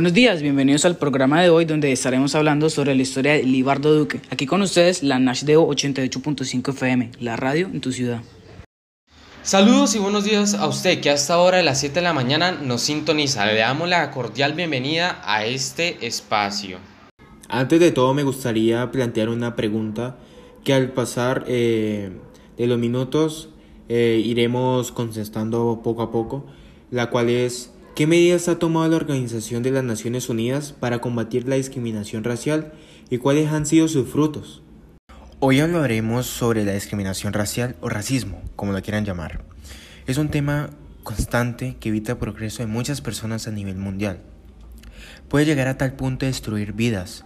Buenos días, bienvenidos al programa de hoy donde estaremos hablando sobre la historia de Libardo Duque. Aquí con ustedes la Nashdeo 88.5 FM, la radio en tu ciudad. Saludos y buenos días a usted que hasta ahora de las 7 de la mañana nos sintoniza. Le damos la cordial bienvenida a este espacio. Antes de todo me gustaría plantear una pregunta que al pasar eh, de los minutos eh, iremos contestando poco a poco, la cual es ¿qué medidas ha tomado la Organización de las Naciones Unidas para combatir la discriminación racial y cuáles han sido sus frutos? Hoy hablaremos sobre la discriminación racial o racismo, como lo quieran llamar. Es un tema constante que evita el progreso de muchas personas a nivel mundial. Puede llegar a tal punto de destruir vidas,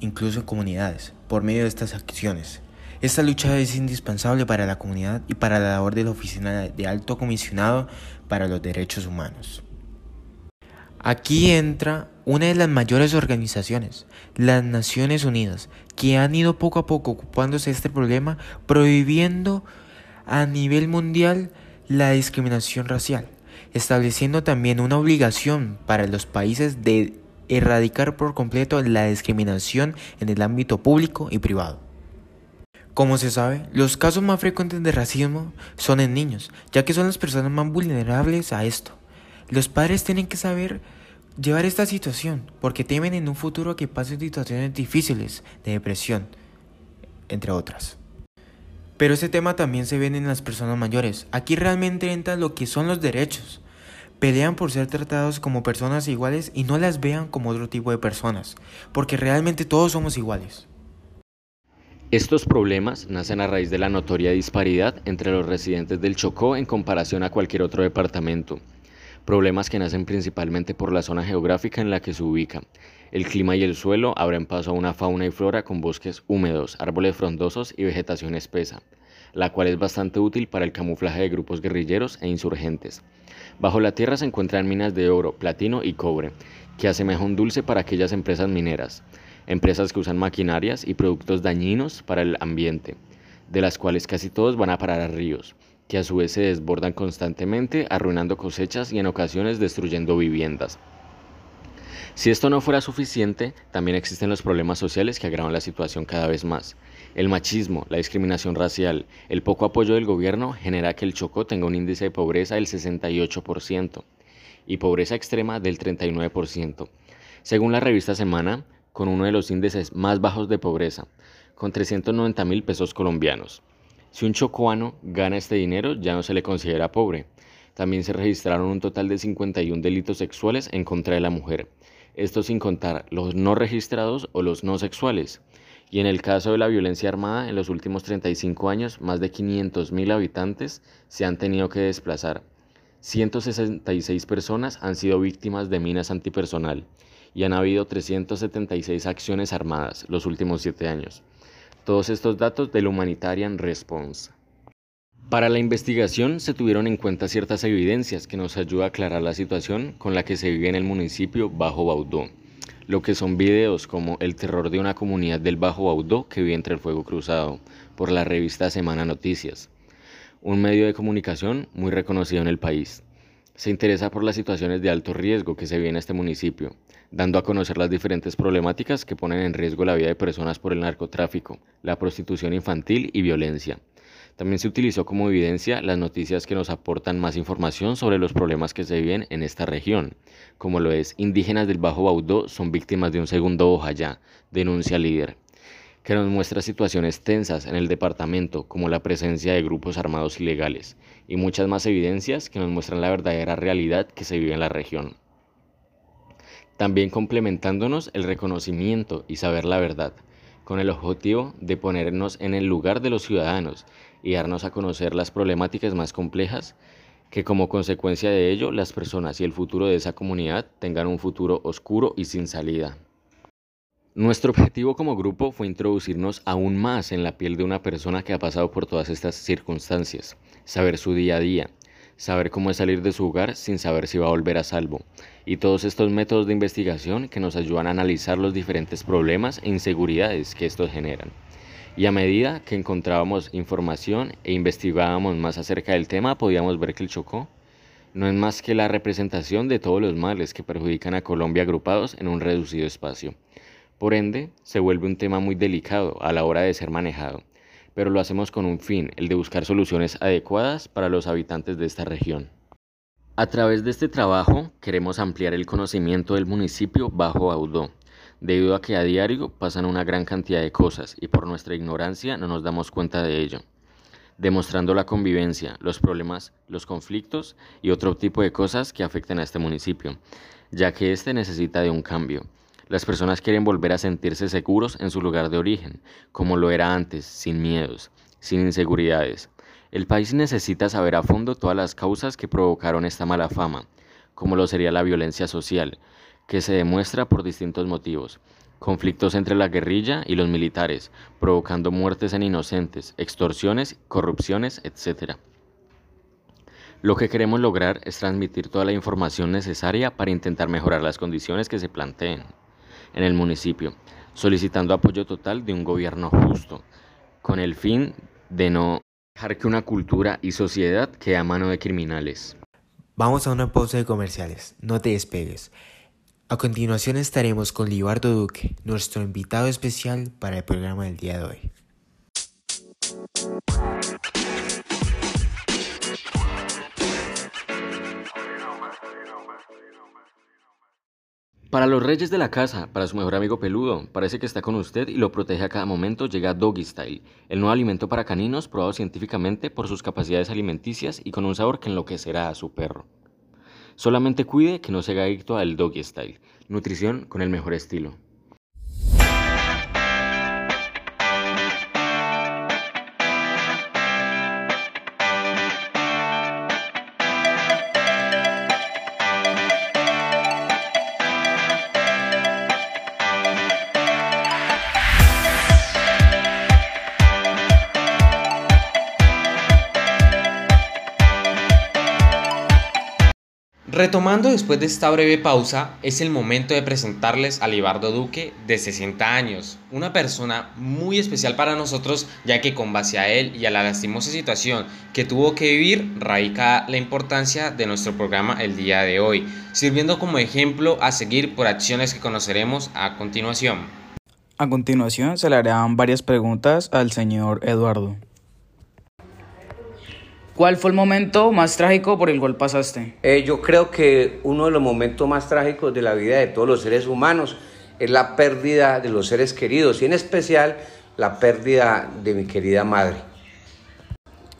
incluso comunidades, por medio de estas acciones. Esta lucha es indispensable para la comunidad y para la labor de la Oficina de Alto Comisionado para los Derechos Humanos. Aquí entra una de las mayores organizaciones, las Naciones Unidas, que han ido poco a poco ocupándose de este problema, prohibiendo a nivel mundial la discriminación racial, estableciendo también una obligación para los países de erradicar por completo la discriminación en el ámbito público y privado. Como se sabe, los casos más frecuentes de racismo son en niños, ya que son las personas más vulnerables a esto. Los padres tienen que saber llevar esta situación porque temen en un futuro que pasen situaciones difíciles de depresión, entre otras. Pero ese tema también se ve en las personas mayores. Aquí realmente entra lo que son los derechos. Pelean por ser tratados como personas iguales y no las vean como otro tipo de personas, porque realmente todos somos iguales. Estos problemas nacen a raíz de la notoria disparidad entre los residentes del Chocó en comparación a cualquier otro departamento. Problemas que nacen principalmente por la zona geográfica en la que se ubica. El clima y el suelo abren paso a una fauna y flora con bosques húmedos, árboles frondosos y vegetación espesa, la cual es bastante útil para el camuflaje de grupos guerrilleros e insurgentes. Bajo la tierra se encuentran minas de oro, platino y cobre, que asemejan un dulce para aquellas empresas mineras empresas que usan maquinarias y productos dañinos para el ambiente, de las cuales casi todos van a parar a ríos, que a su vez se desbordan constantemente, arruinando cosechas y en ocasiones destruyendo viviendas. Si esto no fuera suficiente, también existen los problemas sociales que agravan la situación cada vez más. El machismo, la discriminación racial, el poco apoyo del gobierno genera que el Chocó tenga un índice de pobreza del 68% y pobreza extrema del 39%. Según la revista Semana, con uno de los índices más bajos de pobreza, con 390 mil pesos colombianos. Si un chocoano gana este dinero, ya no se le considera pobre. También se registraron un total de 51 delitos sexuales en contra de la mujer, esto sin contar los no registrados o los no sexuales. Y en el caso de la violencia armada, en los últimos 35 años, más de 500.000 habitantes se han tenido que desplazar. 166 personas han sido víctimas de minas antipersonal y han habido 376 acciones armadas los últimos siete años. Todos estos datos del Humanitarian Response. Para la investigación se tuvieron en cuenta ciertas evidencias que nos ayudan a aclarar la situación con la que se vive en el municipio Bajo Baudó, lo que son videos como El terror de una comunidad del Bajo Baudó que vive entre el fuego cruzado, por la revista Semana Noticias, un medio de comunicación muy reconocido en el país. Se interesa por las situaciones de alto riesgo que se vive en este municipio, dando a conocer las diferentes problemáticas que ponen en riesgo la vida de personas por el narcotráfico, la prostitución infantil y violencia. También se utilizó como evidencia las noticias que nos aportan más información sobre los problemas que se viven en esta región, como lo es indígenas del Bajo Baudó son víctimas de un segundo Ojayá, denuncia líder, que nos muestra situaciones tensas en el departamento, como la presencia de grupos armados ilegales, y muchas más evidencias que nos muestran la verdadera realidad que se vive en la región también complementándonos el reconocimiento y saber la verdad, con el objetivo de ponernos en el lugar de los ciudadanos y darnos a conocer las problemáticas más complejas, que como consecuencia de ello las personas y el futuro de esa comunidad tengan un futuro oscuro y sin salida. Nuestro objetivo como grupo fue introducirnos aún más en la piel de una persona que ha pasado por todas estas circunstancias, saber su día a día, saber cómo es salir de su hogar sin saber si va a volver a salvo, y todos estos métodos de investigación que nos ayudan a analizar los diferentes problemas e inseguridades que estos generan. Y a medida que encontrábamos información e investigábamos más acerca del tema, podíamos ver que el Chocó no es más que la representación de todos los males que perjudican a Colombia agrupados en un reducido espacio. Por ende, se vuelve un tema muy delicado a la hora de ser manejado, pero lo hacemos con un fin, el de buscar soluciones adecuadas para los habitantes de esta región. A través de este trabajo queremos ampliar el conocimiento del municipio Bajo Audó, debido a que a diario pasan una gran cantidad de cosas y por nuestra ignorancia no nos damos cuenta de ello demostrando la convivencia, los problemas, los conflictos y otro tipo de cosas que afecten a este municipio, ya que este necesita de un cambio. Las personas quieren volver a sentirse seguros en su lugar de origen, como lo era antes, sin miedos, sin inseguridades. El país necesita saber a fondo todas las causas que provocaron esta mala fama, como lo sería la violencia social, que se demuestra por distintos motivos, conflictos entre la guerrilla y los militares, provocando muertes en inocentes, extorsiones, corrupciones, etc. Lo que queremos lograr es transmitir toda la información necesaria para intentar mejorar las condiciones que se planteen en el municipio, solicitando apoyo total de un gobierno justo, con el fin de no dejar que una cultura y sociedad quede a mano de criminales. Vamos a una pausa de comerciales, no te despegues. A continuación estaremos con Libardo Duque, nuestro invitado especial para el programa del día de hoy. Para los reyes de la casa, para su mejor amigo peludo, parece que está con usted y lo protege a cada momento, llega Doggy Style, el nuevo alimento para caninos probado científicamente por sus capacidades alimenticias y con un sabor que enloquecerá a su perro. Solamente cuide que no se haga adicto al doggy style. Nutrición con el mejor estilo. Retomando después de esta breve pausa, es el momento de presentarles a Libardo Duque, de 60 años, una persona muy especial para nosotros, ya que con base a él y a la lastimosa situación que tuvo que vivir, radica la importancia de nuestro programa el día de hoy, sirviendo como ejemplo a seguir por acciones que conoceremos a continuación. A continuación se le harán varias preguntas al señor Eduardo. ¿Cuál fue el momento más trágico por el cual pasaste? Eh, yo creo que uno de los momentos más trágicos de la vida de todos los seres humanos es la pérdida de los seres queridos y en especial la pérdida de mi querida madre.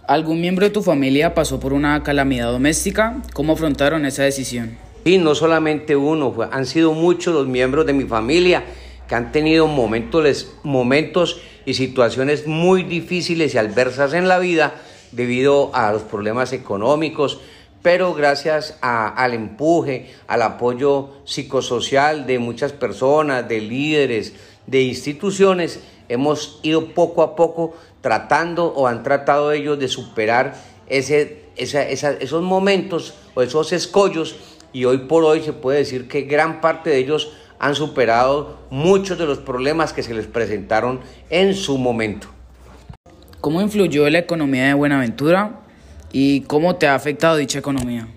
¿Algún miembro de tu familia pasó por una calamidad doméstica? ¿Cómo afrontaron esa decisión? Sí, no solamente uno, han sido muchos los miembros de mi familia que han tenido momentos, momentos y situaciones muy difíciles y adversas en la vida debido a los problemas económicos, pero gracias al empuje, al apoyo psicosocial de muchas personas, de líderes, de instituciones, hemos ido poco a poco tratando o han tratado ellos de superar ese, esos momentos o esos escollos y hoy por hoy se puede decir que gran parte de ellos han superado muchos de los problemas que se les presentaron en su momento. ¿Cómo influyó la economía de Buenaventura y cómo te ha afectado dicha economía?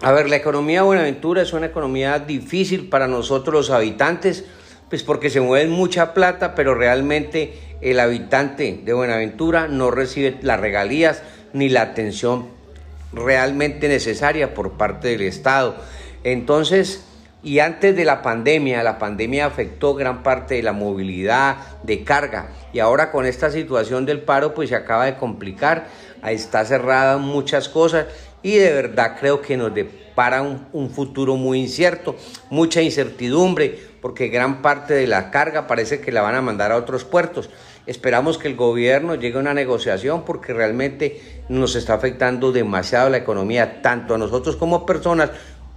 A ver, la economía de Buenaventura es una economía difícil para nosotros los habitantes, pues porque se mueve mucha plata, pero realmente el habitante de Buenaventura no recibe las regalías ni la atención realmente necesaria por parte del Estado. Entonces, y antes de la pandemia, la pandemia afectó gran parte de la movilidad de carga. Y ahora con esta situación del paro pues se acaba de complicar, está cerrada muchas cosas. Y de verdad creo que nos depara un, un futuro muy incierto, mucha incertidumbre porque gran parte de la carga parece que la van a mandar a otros puertos. Esperamos que el gobierno llegue a una negociación porque realmente nos está afectando demasiado la economía, tanto a nosotros como personas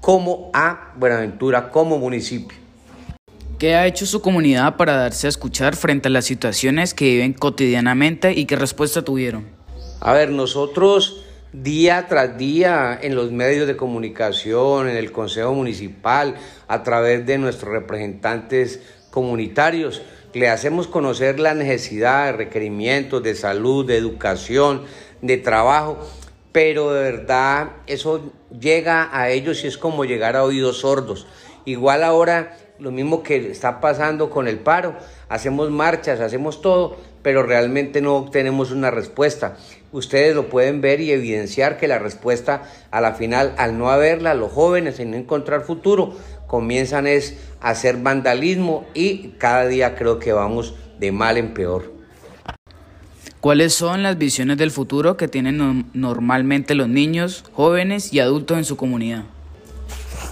como a Buenaventura como municipio. ¿Qué ha hecho su comunidad para darse a escuchar frente a las situaciones que viven cotidianamente y qué respuesta tuvieron? A ver, nosotros día tras día en los medios de comunicación, en el Consejo Municipal, a través de nuestros representantes comunitarios, le hacemos conocer la necesidad de requerimientos de salud, de educación, de trabajo pero de verdad eso llega a ellos y es como llegar a oídos sordos. Igual ahora lo mismo que está pasando con el paro, hacemos marchas, hacemos todo, pero realmente no obtenemos una respuesta. Ustedes lo pueden ver y evidenciar que la respuesta a la final, al no haberla, los jóvenes en no encontrar futuro, comienzan es a hacer vandalismo y cada día creo que vamos de mal en peor. ¿Cuáles son las visiones del futuro que tienen normalmente los niños, jóvenes y adultos en su comunidad?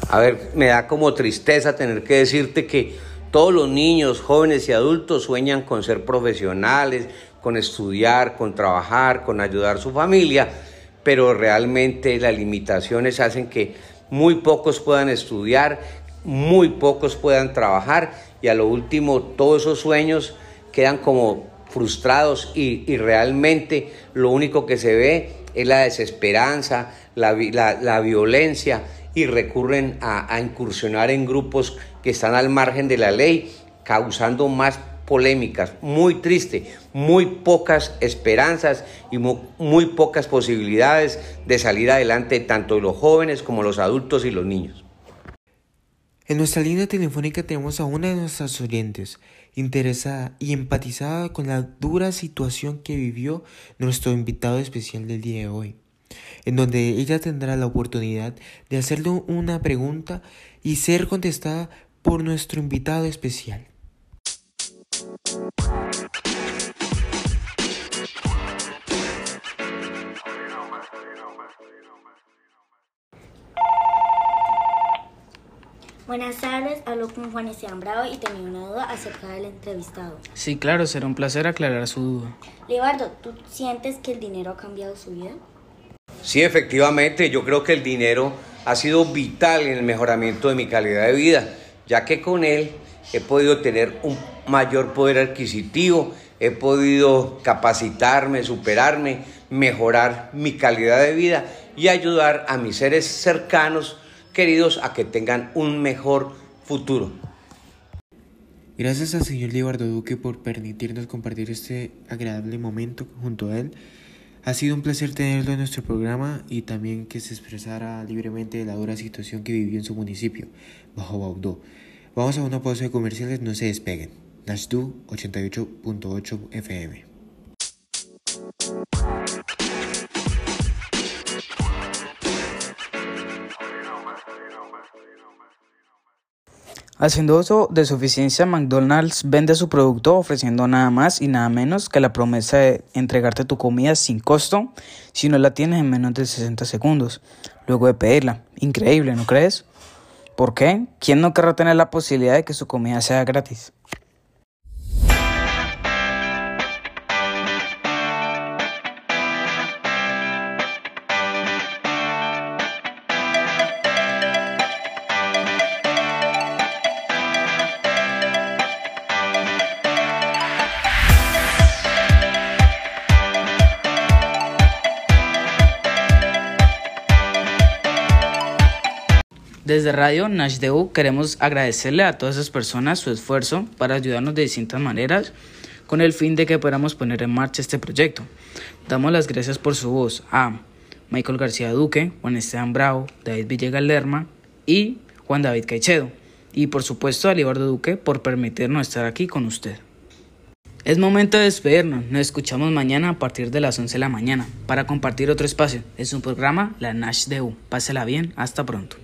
A ver, me da como tristeza tener que decirte que todos los niños, jóvenes y adultos sueñan con ser profesionales, con estudiar, con trabajar, con ayudar a su familia, pero realmente las limitaciones hacen que muy pocos puedan estudiar, muy pocos puedan trabajar y a lo último todos esos sueños quedan como frustrados y, realmente lo único que se ve es la desesperanza, la, la violencia y recurren a, incursionar en grupos que están al margen de la ley, causando más polémicas, muy triste, muy pocas esperanzas y muy, muy, pocas posibilidades de salir adelante tanto los jóvenes como los adultos y los niños. En nuestra línea telefónica tenemos a una de nuestras oyentes interesada y empatizada con la dura situación que vivió nuestro invitado especial del día de hoy en donde ella tendrá la oportunidad de hacerle una pregunta y ser contestada por nuestro invitado especial. Buenas tardes, hablo con Juan Esteban Bravo y tenía una duda acerca del entrevistado. Sí, claro, será un placer aclarar su duda. Leonardo, ¿tú sientes que el dinero ha cambiado su vida? Sí, efectivamente, yo creo que el dinero ha sido vital en el mejoramiento de mi calidad de vida, ya que con él he podido tener un mayor poder adquisitivo, he podido capacitarme, superarme, mejorar mi calidad de vida y ayudar a mis seres cercanos, queridos, a que tengan un mejor futuro. Gracias al señor Eduardo Duque por permitirnos compartir este agradable momento junto a él. Ha sido un placer tenerlo en nuestro programa y también que se expresara libremente de la dura situación que vivió en su municipio, Bajo Baudó. Vamos a una pausa de comerciales, no se despeguen. Nashdu 88.8 FM. Haciendo uso de suficiencia, McDonald's vende su producto ofreciendo nada más y nada menos que la promesa de entregarte tu comida sin costo si no la tienes en menos de 60 segundos, luego de pedirla. Increíble, ¿no crees? ¿Por qué? ¿Quién no querrá tener la posibilidad de que su comida sea gratis? Desde Radio Nashdeu queremos agradecerle a todas esas personas su esfuerzo para ayudarnos de distintas maneras con el fin de que podamos poner en marcha este proyecto. Damos las gracias por su voz a Michael García Duque, Juan Esteban Bravo, David Villegas Lerma y Juan David Caicedo. Y por supuesto a Libardo Duque por permitirnos estar aquí con usted. Es momento de despedirnos. Nos escuchamos mañana a partir de las 11 de la mañana para compartir otro espacio. Es un programa La Nash de U. Pásela bien. Hasta pronto.